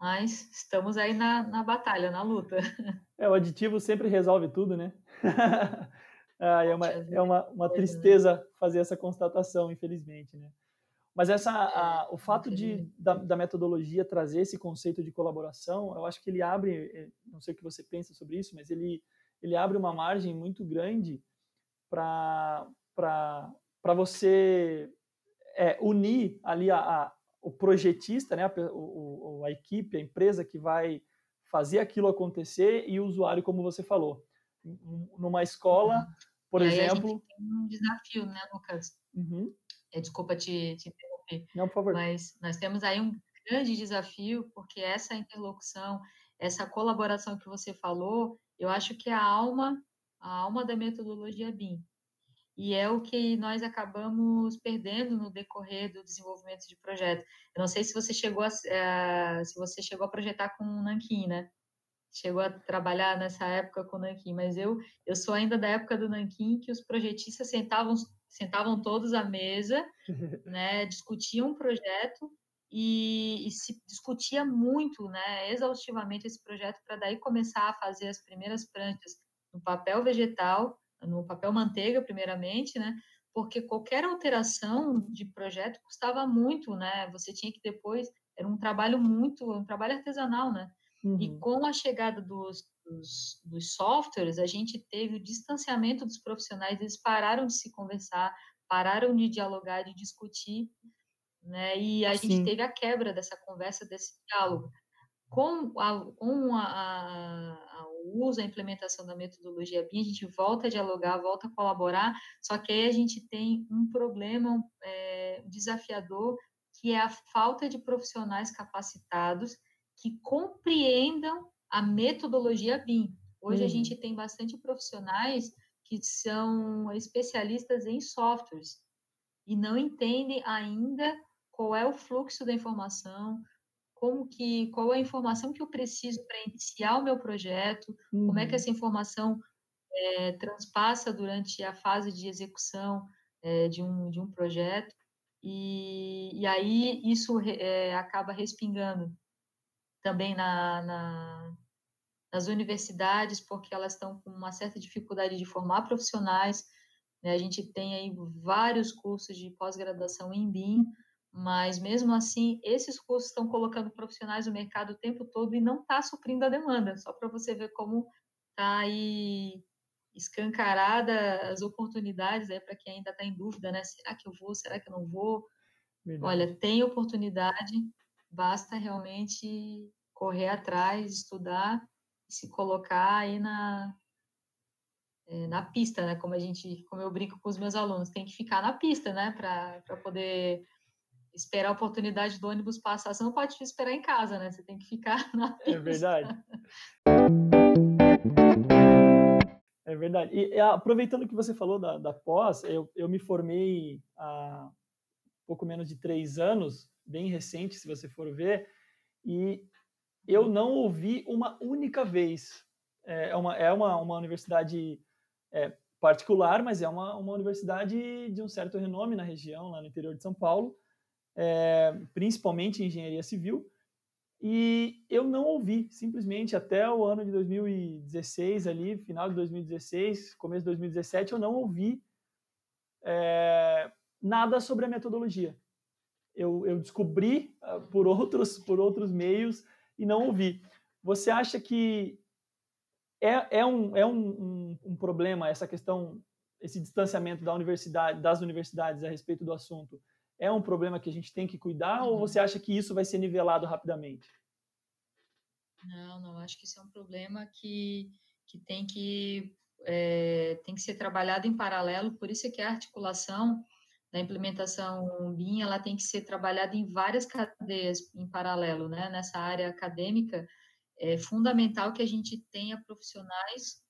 Mas estamos aí na, na batalha, na luta. É, o aditivo sempre resolve tudo, né? ah, é uma, é uma, uma tristeza fazer essa constatação, infelizmente, né? Mas essa, a, é, o fato de, da, da, metodologia trazer esse conceito de colaboração, eu acho que ele abre, eh, não sei o que você pensa sobre isso, mas ele, ele abre uma margem muito grande para para você é, unir ali a, a, o projetista, né, a, o, a equipe, a empresa que vai fazer aquilo acontecer e o usuário, como você falou. Numa escola, uhum. por e exemplo. tem um desafio, né, Lucas? Uhum. É, desculpa te, te interromper. Não, por favor. Mas nós temos aí um grande desafio, porque essa interlocução, essa colaboração que você falou, eu acho que é a alma, a alma da metodologia BIM. E é o que nós acabamos perdendo no decorrer do desenvolvimento de projeto. Eu não sei se você chegou a, uh, se você chegou a projetar com o Nankin, né? Chegou a trabalhar nessa época com o Nankin, mas eu eu sou ainda da época do Nankin que os projetistas sentavam sentavam todos à mesa, né? Discutiam um projeto e, e, se discutia muito, né, exaustivamente esse projeto para daí começar a fazer as primeiras pranchas no papel vegetal, no papel manteiga primeiramente, né, porque qualquer alteração de projeto custava muito, né, você tinha que depois, era um trabalho muito, um trabalho artesanal, né, uhum. e com a chegada dos, dos, dos softwares, a gente teve o distanciamento dos profissionais, eles pararam de se conversar, pararam de dialogar, de discutir, né? E a Sim. gente teve a quebra dessa conversa, desse diálogo. Com, a, com a, a, uso, a implementação da metodologia BIM, a gente volta a dialogar, volta a colaborar, só que aí a gente tem um problema é, desafiador, que é a falta de profissionais capacitados que compreendam a metodologia BIM. Hoje uhum. a gente tem bastante profissionais que são especialistas em softwares e não entendem ainda qual é o fluxo da informação, como que, qual é a informação que eu preciso para iniciar o meu projeto, uhum. como é que uhum. essa informação é, transpassa durante a fase de execução é, de, um, de um projeto, e, e aí isso é, acaba respingando também na, na, nas universidades, porque elas estão com uma certa dificuldade de formar profissionais, né? a gente tem aí vários cursos de pós-graduação em BIM, mas mesmo assim, esses cursos estão colocando profissionais no mercado o tempo todo e não está suprindo a demanda, só para você ver como está aí escancarada as oportunidades é para quem ainda está em dúvida, né? Será que eu vou? Será que eu não vou? Verdade. Olha, tem oportunidade, basta realmente correr atrás, estudar se colocar aí na, é, na pista, né? Como a gente, como eu brinco com os meus alunos, tem que ficar na pista, né? Para poder esperar a oportunidade do ônibus passar, você não pode esperar em casa, né? Você tem que ficar na pista. É verdade. É verdade. E aproveitando que você falou da, da pós, eu, eu me formei há pouco menos de três anos, bem recente, se você for ver, e eu não ouvi uma única vez. É, é uma, é uma, uma universidade é, particular, mas é uma, uma universidade de um certo renome na região, lá no interior de São Paulo, é, principalmente em engenharia civil, e eu não ouvi, simplesmente até o ano de 2016, ali, final de 2016, começo de 2017, eu não ouvi é, nada sobre a metodologia. Eu, eu descobri uh, por, outros, por outros meios e não ouvi. Você acha que é, é, um, é um, um, um problema essa questão, esse distanciamento da universidade, das universidades a respeito do assunto? É um problema que a gente tem que cuidar uhum. ou você acha que isso vai ser nivelado rapidamente? Não, não, acho que isso é um problema que, que tem que é, tem que ser trabalhado em paralelo, por isso é que a articulação da implementação BIM, ela tem que ser trabalhada em várias cadeias em paralelo, né? Nessa área acadêmica, é fundamental que a gente tenha profissionais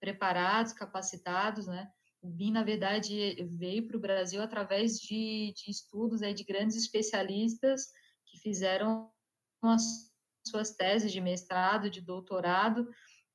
preparados, capacitados, né? BIM, na verdade, veio para o Brasil através de, de estudos aí, de grandes especialistas que fizeram as suas teses de mestrado, de doutorado,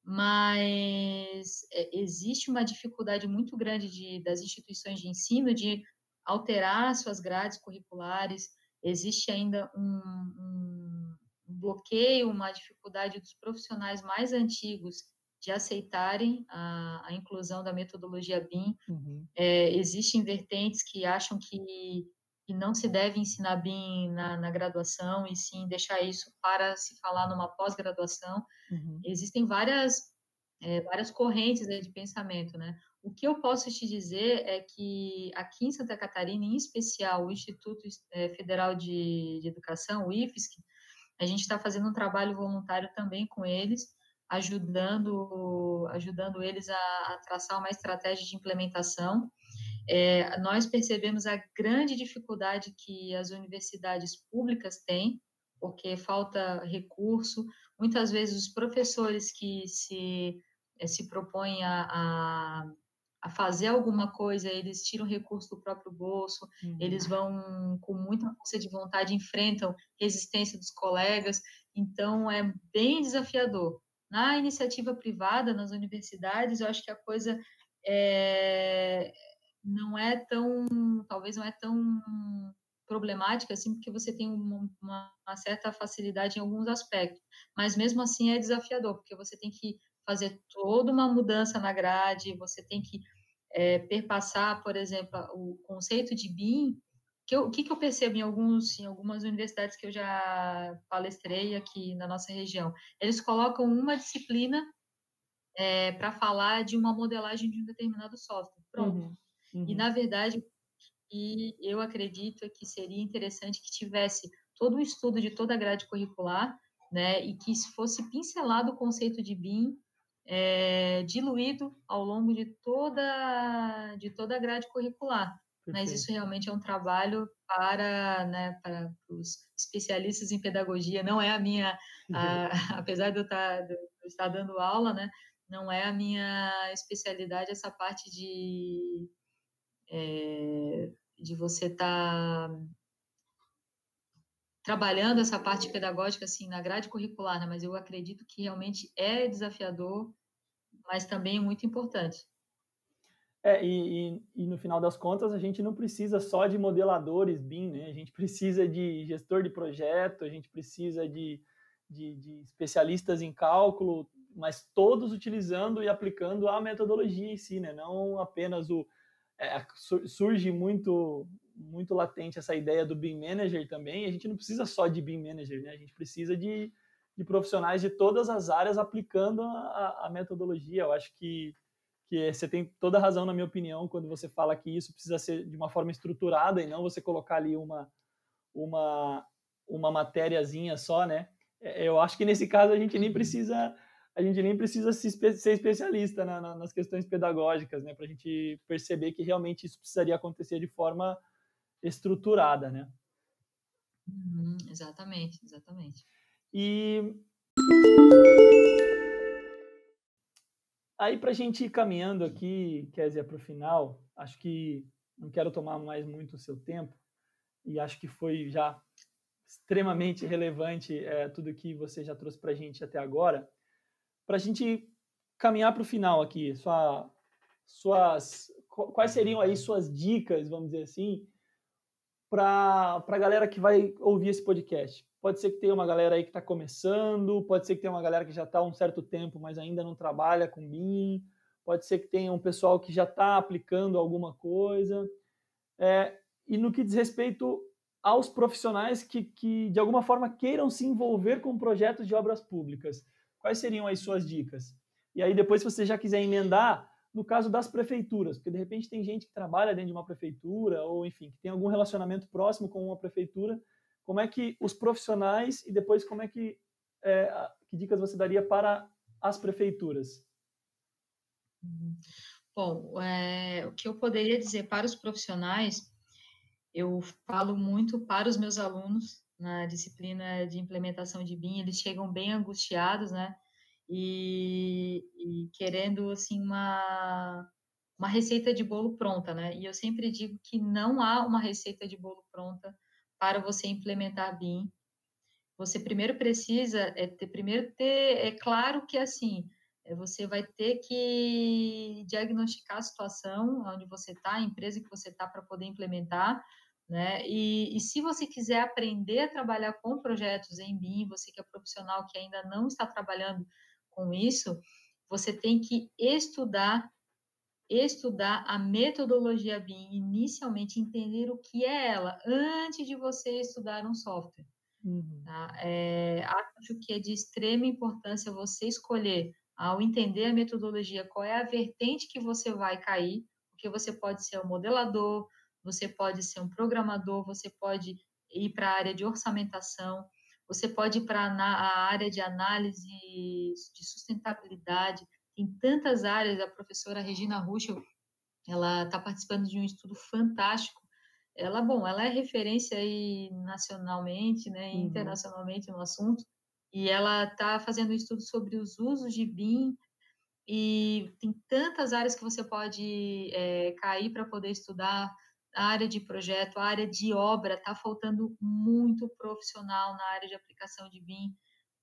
mas é, existe uma dificuldade muito grande de, das instituições de ensino de alterar suas grades curriculares, existe ainda um, um bloqueio, uma dificuldade dos profissionais mais antigos de aceitarem a, a inclusão da metodologia BIM. Uhum. É, existem vertentes que acham que, que não se deve ensinar BIM na, na, graduação e sim deixar isso para se falar numa pós-graduação. Uhum. Existem várias, é, várias correntes de pensamento, né? O que eu posso te dizer é que aqui em Santa Catarina, em especial o Instituto é, Federal de, de Educação, o IFSC, a gente está fazendo um trabalho voluntário também com eles, ajudando, ajudando eles a, a traçar uma estratégia de implementação. É, nós percebemos a grande dificuldade que as universidades públicas têm porque falta recurso. Muitas vezes os professores que se, eh, se propõem a, a, a fazer alguma coisa, eles tiram recurso do próprio bolso, uhum. eles vão com muita força de vontade, enfrentam resistência dos colegas, então é bem desafiador. Na iniciativa privada, nas universidades, eu acho que a coisa é, não é tão, talvez não é tão problemática assim, porque você tem uma, uma, certa facilidade em alguns aspectos, mas mesmo assim é desafiador, porque você tem que fazer toda uma mudança na grade, você tem que é, perpassar, por exemplo, o conceito de BIM, que o que, que eu percebo em, alguns, em algumas universidades que eu já palestrei aqui na nossa região? Eles colocam uma disciplina é, para falar de uma modelagem de um determinado software. Pronto. Uhum, uhum. E, na verdade, e eu acredito que seria interessante que tivesse todo o estudo de toda a grade curricular, né, e que fosse pincelado o conceito de BIM, é, diluído ao longo de toda, de toda a grade curricular. Perfeito. Mas isso realmente é um trabalho para, né, para os especialistas em pedagogia. Não é a minha, a, apesar de eu, estar, de eu estar dando aula, né, não é a minha especialidade essa parte de, é, de você estar tá trabalhando essa parte pedagógica assim na grade curricular, né? mas eu acredito que realmente é desafiador, mas também muito importante. É, e, e, e, no final das contas, a gente não precisa só de modeladores BIM, né? A gente precisa de gestor de projeto, a gente precisa de, de, de especialistas em cálculo, mas todos utilizando e aplicando a metodologia em si, né? Não apenas o... É, surge muito muito latente essa ideia do BIM Manager também. A gente não precisa só de BIM Manager, né? A gente precisa de, de profissionais de todas as áreas aplicando a, a metodologia. Eu acho que que você tem toda a razão, na minha opinião, quando você fala que isso precisa ser de uma forma estruturada e não você colocar ali uma, uma, uma matériazinha só, né? É, eu acho que nesse caso a gente nem precisa a gente nem precisa ser especialista na, na, nas questões pedagógicas, né? Para a gente perceber que realmente isso precisaria acontecer de forma estruturada, né? Uhum, exatamente, exatamente. E Aí, para a gente ir caminhando aqui, Kézia, para o final, acho que não quero tomar mais muito o seu tempo, e acho que foi já extremamente relevante é, tudo que você já trouxe para a gente até agora. Para a gente caminhar para o final aqui, sua, suas, quais seriam aí suas dicas, vamos dizer assim, para a galera que vai ouvir esse podcast? Pode ser que tenha uma galera aí que está começando, pode ser que tenha uma galera que já está há um certo tempo, mas ainda não trabalha com BIM, pode ser que tenha um pessoal que já está aplicando alguma coisa. É, e no que diz respeito aos profissionais que, que, de alguma forma, queiram se envolver com projetos de obras públicas, quais seriam as suas dicas? E aí, depois, se você já quiser emendar, no caso das prefeituras, porque de repente tem gente que trabalha dentro de uma prefeitura, ou enfim, que tem algum relacionamento próximo com uma prefeitura como é que os profissionais e depois como é que é, que dicas você daria para as prefeituras? Bom, é, o que eu poderia dizer para os profissionais, eu falo muito para os meus alunos na disciplina de implementação de BIM, eles chegam bem angustiados, né? E, e querendo assim uma uma receita de bolo pronta, né? E eu sempre digo que não há uma receita de bolo pronta para você implementar BIM, você primeiro precisa é ter, primeiro ter é claro que assim é, você vai ter que diagnosticar a situação onde você está, a empresa que você está para poder implementar, né? E, e, se você quiser aprender a trabalhar com projetos em BIM, você que é profissional que ainda não está trabalhando com isso, você tem que estudar estudar a metodologia BIM, inicialmente entender o que é ela, antes de você estudar um software. Uhum. Tá? É, acho que é de extrema importância você escolher, ao entender a metodologia, qual é a vertente que você vai cair, porque você pode ser um modelador, você pode ser um programador, você pode ir para a área de orçamentação, você pode ir para a área de análise de sustentabilidade, tem tantas áreas. A professora Regina Ruschel, ela está participando de um estudo fantástico ela, bom, ela é referência aí nacionalmente, né, uhum. internacionalmente no assunto, e ela está fazendo um estudo sobre os usos de BIM, e tem tantas áreas que você pode é, cair para poder estudar, a área de projeto, a área de obra, está faltando muito profissional na área de aplicação de BIM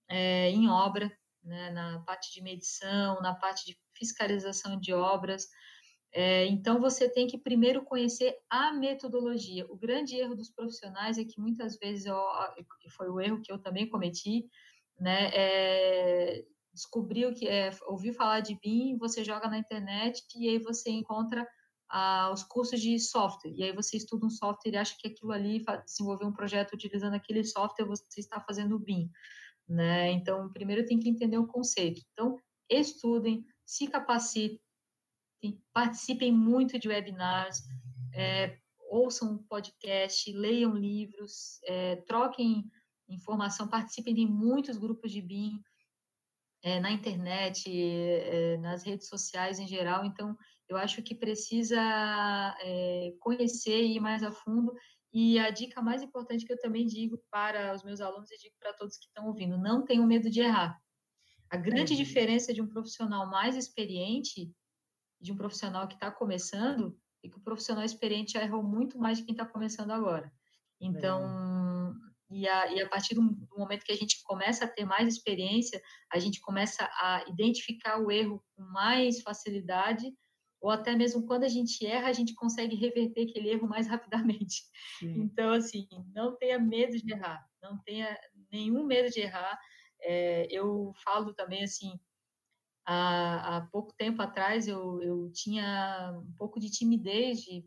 é, em obra, né, na parte de medição, na parte de fiscalização de obras, é, então, você tem que primeiro conhecer a metodologia. O grande erro dos profissionais é que muitas vezes, eu, foi o erro que eu também cometi, né, é, descobriu que, é, ouviu falar de BIM, você joga na internet e aí você encontra ah, os cursos de software, e aí você estuda um software e acha que aquilo ali, desenvolver um projeto utilizando aquele software, você está fazendo BIM, né, então, primeiro tem que entender o conceito. Então, estudem, se capacitem, participem muito de webinars, é, ouçam podcast, leiam livros, é, troquem informação, participem de muitos grupos de BIM é, na internet, é, nas redes sociais em geral. Então, eu acho que precisa é, conhecer e ir mais a fundo. E a dica mais importante que eu também digo para os meus alunos e digo para todos que estão ouvindo: não tenham medo de errar. A grande uhum. diferença de um profissional mais experiente de um profissional que está começando e que o profissional experiente já errou muito mais de quem está começando agora. Então, e a, e a partir do, momento que a gente começa a ter mais experiência, a gente começa a identificar o erro com mais facilidade, ou até mesmo quando a gente erra, a gente consegue reverter aquele erro mais rapidamente. Sim. Então, assim, não tenha medo de errar, não tenha nenhum medo de errar. É, eu falo também, assim, há, há pouco tempo atrás eu, eu tinha um pouco de timidez de,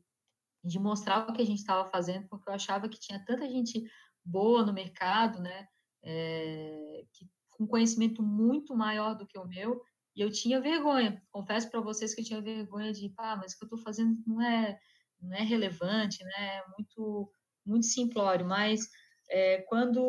de mostrar o que a gente estava fazendo, porque eu achava que tinha tanta gente boa no mercado, né, é, que, com conhecimento muito maior do que o meu, e eu tinha vergonha. Confesso para vocês que eu tinha vergonha de, pá, mas o que eu estou fazendo não é, não é relevante, né, é muito, muito simplório, mas é, quando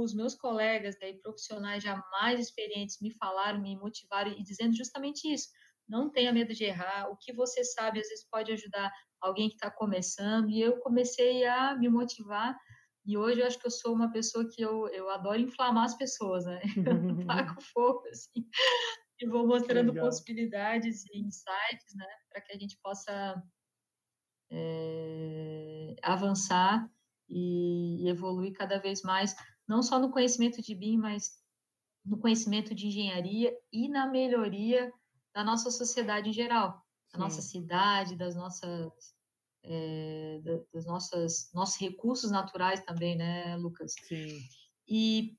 os meus colegas, daí, profissionais já mais experientes, me falaram, me motivaram e dizendo justamente isso, não tenha medo de errar, o que você sabe às vezes pode ajudar alguém que está começando, e eu comecei a me motivar, e hoje eu acho que eu sou uma pessoa que eu, eu adoro inflamar as pessoas, né, eu taco fogo, assim, e vou mostrando Legal. possibilidades e insights, né, para que a gente possa é, avançar e, evoluir cada vez mais, não só no conhecimento de BIM, mas no conhecimento de engenharia e na melhoria da nossa sociedade em geral, da Sim. nossa cidade, das nossas, é, das nossas nossos recursos naturais também, né, Lucas? Sim. E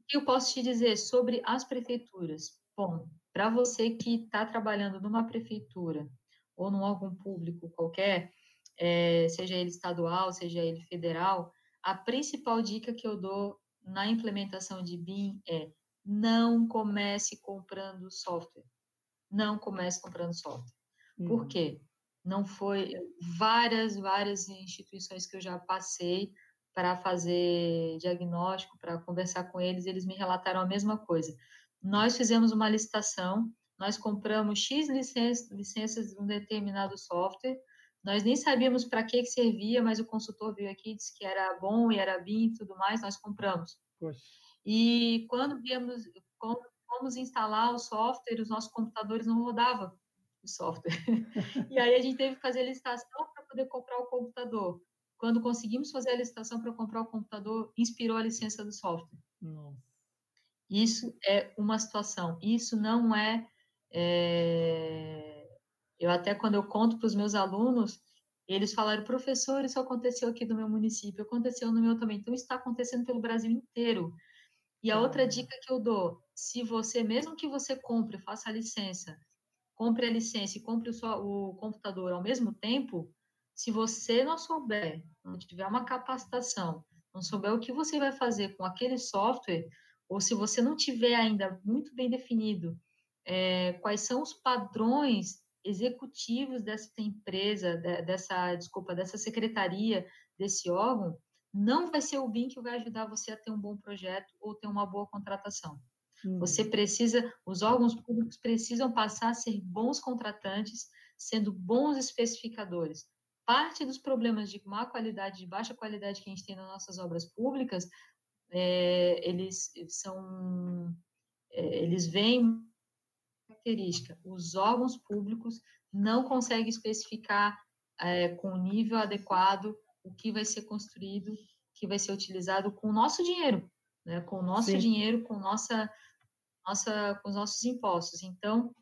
o que eu posso te dizer sobre as prefeituras? Bom, para você que está trabalhando numa prefeitura ou num órgão público qualquer, é, seja ele estadual, seja ele federal, a principal dica que eu dou na implementação de BIM é não comece comprando software. Não comece comprando software. Uhum. Por quê? Não foi várias, várias instituições que eu já passei para fazer diagnóstico, para conversar com eles, eles me relataram a mesma coisa. Nós fizemos uma licitação, nós compramos X licenças, licenças de um determinado software, nós nem sabíamos para que, que servia, mas o consultor veio aqui e disse que era bom e era BIM e tudo mais, nós compramos. Poxa. E quando viemos, quando fomos instalar o software, os nossos computadores não rodavam o software. e aí a gente teve que fazer a licitação para poder comprar o computador. Quando conseguimos fazer a licitação para comprar o computador, inspirou a licença do software. Nossa. Isso é uma situação. Isso não é, é eu até quando eu conto para os meus alunos, eles falaram, professor, isso aconteceu aqui no meu município, aconteceu no meu também. Então, isso está acontecendo pelo Brasil inteiro. E a outra dica que eu dou, se você, mesmo que você compre, faça a licença, compre a licença e compre o, o computador ao mesmo tempo, se você não souber, não tiver uma capacitação, não souber o que você vai fazer com aquele software, ou se você não tiver ainda muito bem definido é, quais são os padrões executivos dessa empresa, dessa, desculpa, dessa secretaria, desse órgão, não vai ser o BIM que vai ajudar você a ter um bom projeto ou ter uma boa contratação. Hum. Você precisa, os órgãos públicos precisam passar a ser bons contratantes, sendo bons especificadores. parte dos problemas de má qualidade, de baixa qualidade que a gente tem nas nossas obras públicas, é, eles são, é, eles vêm característica, os órgãos públicos não conseguem especificar é, com o nível adequado o que vai ser construído, que vai ser utilizado com o nosso dinheiro, né? com o nosso Sim. dinheiro, com, nossa, nossa, com os nossos impostos. Então,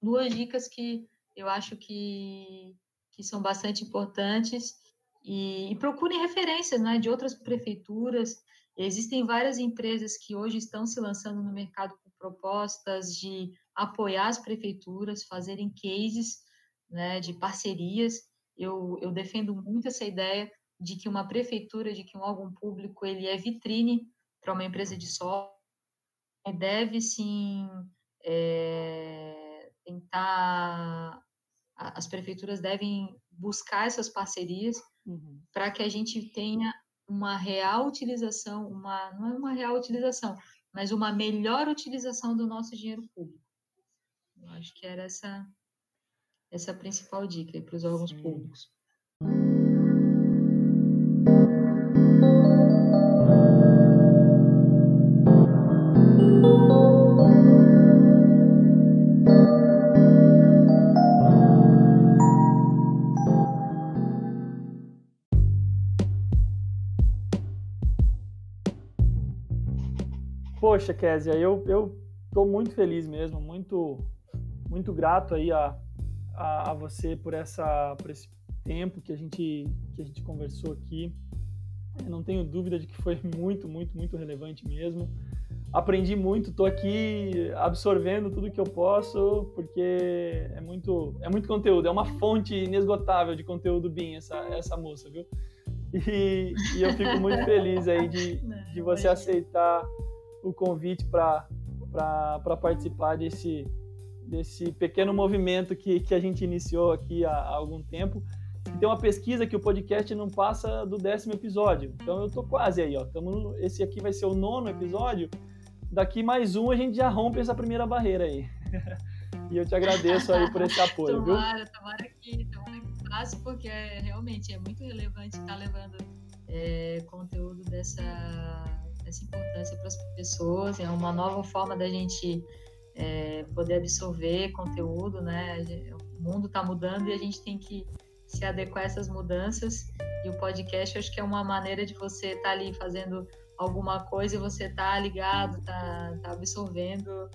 duas dicas que eu acho que, que são bastante importantes e, e procurem referências né, de outras prefeituras. Existem várias empresas que hoje estão se lançando no mercado com propostas de apoiar as prefeituras, fazerem cases né, de parcerias. Eu, eu defendo muito essa ideia de que uma prefeitura, de que um órgão público, ele é vitrine para uma empresa de software, deve sim é, tentar, as prefeituras devem buscar essas parcerias uhum. para que a gente tenha uma real utilização, uma, não é uma real utilização, mas uma melhor utilização do nosso dinheiro público. Eu acho que era essa, essa principal dica para os órgãos Sim. públicos. Poxa, Kézia, eu, eu tô muito feliz mesmo, muito muito grato aí a, a, a, você por, essa, por esse tempo que a gente, que a gente conversou aqui. Eu não tenho dúvida de que foi muito, muito, muito relevante mesmo. Aprendi muito, estou aqui absorvendo tudo que eu posso, porque é muito, é muito conteúdo, é uma fonte inesgotável de conteúdo BIM, essa, essa moça, viu? E, e eu fico muito feliz aí de, de você aceitar o convite para participar desse, desse pequeno movimento que, que a gente iniciou aqui há, há algum tempo. E tem uma pesquisa que o podcast não passa do décimo episódio. Então eu tô quase aí, ó. Tamo, esse aqui vai ser o nono episódio. Daqui mais um a gente já rompe essa primeira barreira aí. e eu te agradeço aí por esse apoio, tomara, viu? Tomara que, tomara que faça, porque é, realmente é muito relevante estar levando é, conteúdo dessa essa importância para as pessoas, é uma nova forma da gente é, poder absorver conteúdo, né? O mundo está mudando e a gente tem que se adequar a essas mudanças. E o podcast, acho que é uma maneira de você estar tá ali fazendo alguma coisa e você tá ligado, tá, tá absorvendo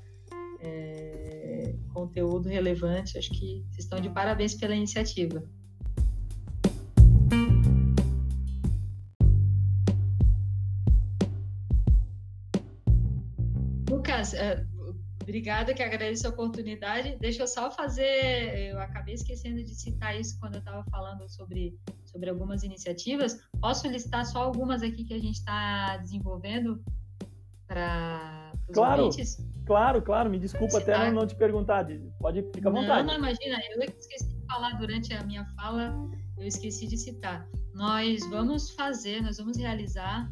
é, conteúdo relevante. Acho que vocês estão de parabéns pela iniciativa. É, obrigada, que agradeço a oportunidade. Deixa eu só fazer, eu acabei esquecendo de citar isso quando eu estava falando sobre, sobre algumas iniciativas. Posso listar só algumas aqui que a gente está desenvolvendo para os claro, ouvintes? Claro, claro, me desculpa até não, não, te perguntar, pode ficar à vontade. Não, não, imagina, eu esqueci de falar durante a minha fala, eu esqueci de citar. Nós vamos fazer, nós vamos realizar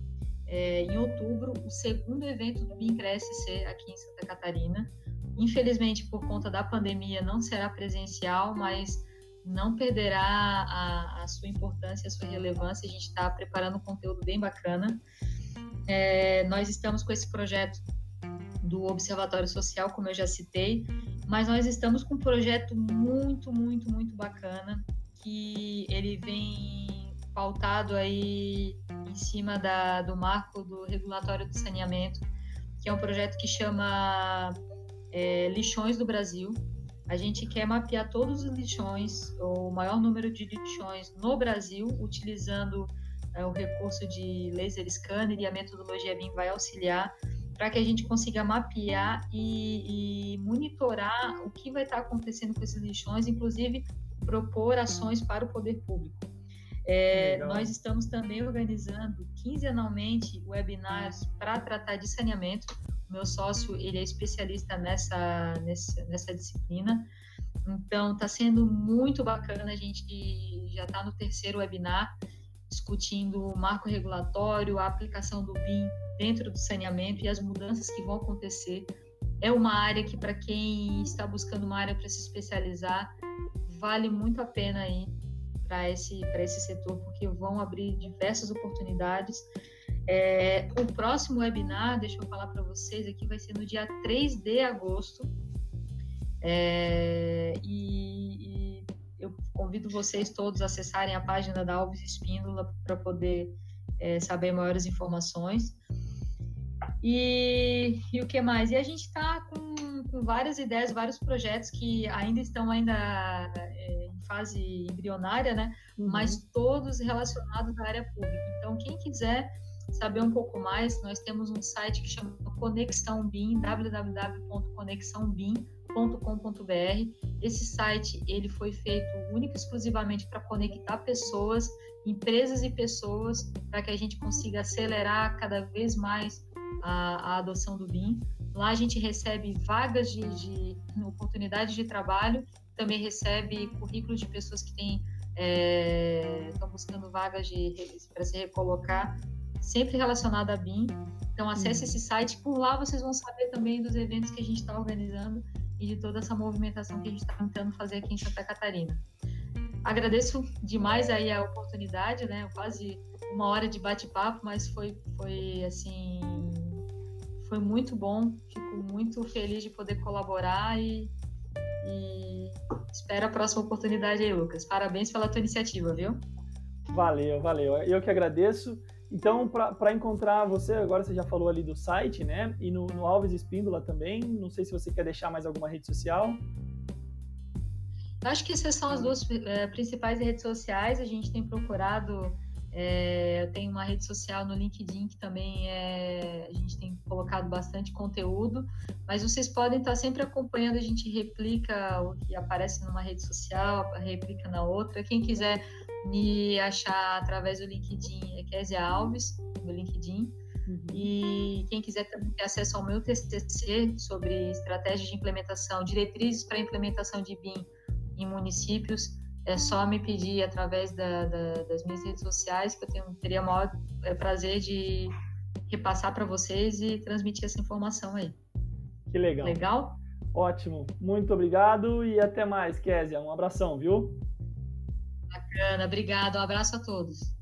é, em outubro, o segundo evento do BIM Cresce aqui em Santa Catarina. Infelizmente, por conta da pandemia, não será presencial, mas não perderá a, a sua importância, a sua relevância. A gente está preparando um conteúdo bem bacana. É, nós estamos com esse projeto do Observatório Social, como eu já citei, mas nós estamos com um projeto muito, muito, muito bacana que ele vem pautado aí em cima da, do marco do regulatório do saneamento, que é um projeto que chama é, Lixões do Brasil. A gente quer mapear todos os lixões, o maior número de lixões no Brasil, utilizando é, o recurso de laser scanner e a metodologia BIM vai auxiliar para que a gente consiga mapear e, e, monitorar o que vai estar acontecendo com esses lixões, inclusive propor ações para o poder público. É, nós estamos também organizando quinzenalmente webinars para tratar de saneamento. O meu sócio ele é especialista nessa, nessa, nessa disciplina. Então, está sendo muito bacana. A gente já está no terceiro webinar discutindo o marco regulatório, a aplicação do BIM dentro do saneamento e as mudanças que vão acontecer. É uma área que, para quem está buscando uma área para se especializar, vale muito a pena aí para esse, esse setor, porque vão abrir diversas oportunidades. É, o próximo webinar, deixa eu falar para vocês aqui, vai ser no dia 3 de agosto. É, e, e, eu convido vocês todos a acessarem a página da Alves Espíndola para poder é, saber maiores informações. E, e, o que mais? E a gente está com, com, várias ideias, vários projetos que ainda estão ainda é, em fase embrionária, né? Uhum. Mas todos relacionados à área pública. Então, quem quiser saber um pouco mais, nós temos um site que chama Conexão BIM, www.conexãobim.com.br. Esse site ele foi feito único exclusivamente para conectar pessoas, empresas e pessoas, para que a gente consiga acelerar cada vez mais a, a adoção do BIM. Lá a gente recebe vagas de, de oportunidades de trabalho, também recebe currículos de pessoas que têm estão é, buscando vagas para se recolocar, sempre relacionado a BIM. Então acesse uhum. esse site, por lá vocês vão saber também dos eventos que a gente está organizando e de toda essa movimentação que a gente está tentando fazer aqui em Santa Catarina. Agradeço demais aí a oportunidade, né? Quase uma hora de bate-papo, mas foi, foi assim foi muito bom. Fico muito feliz de poder colaborar e, e espero a próxima oportunidade aí, Lucas. Parabéns pela tua iniciativa, viu? Valeu, valeu. Eu que agradeço. Então, para encontrar você, agora você já falou ali do site, né? E no, no Alves Espíndola também. Não sei se você quer deixar mais alguma rede social. Acho que essas são as duas é, principais redes sociais. A gente tem procurado é, eu tenho uma rede social no LinkedIn que também é, a gente tem colocado bastante conteúdo, mas vocês podem estar sempre acompanhando, a gente replica o que aparece numa rede social, replica na outra. Quem quiser me achar através do LinkedIn é Kézia Alves, no LinkedIn. Uhum. E quem quiser também ter acesso ao meu TCC sobre estratégias de implementação, diretrizes para implementação de BIM em municípios, é só me pedir através da, da, das minhas redes sociais, que eu tenho, teria o maior é, prazer de repassar para vocês e transmitir essa informação aí. Que legal. Legal? Ótimo. Muito obrigado e até mais, Késia. Um abração, viu? Bacana, obrigado. Um abraço a todos.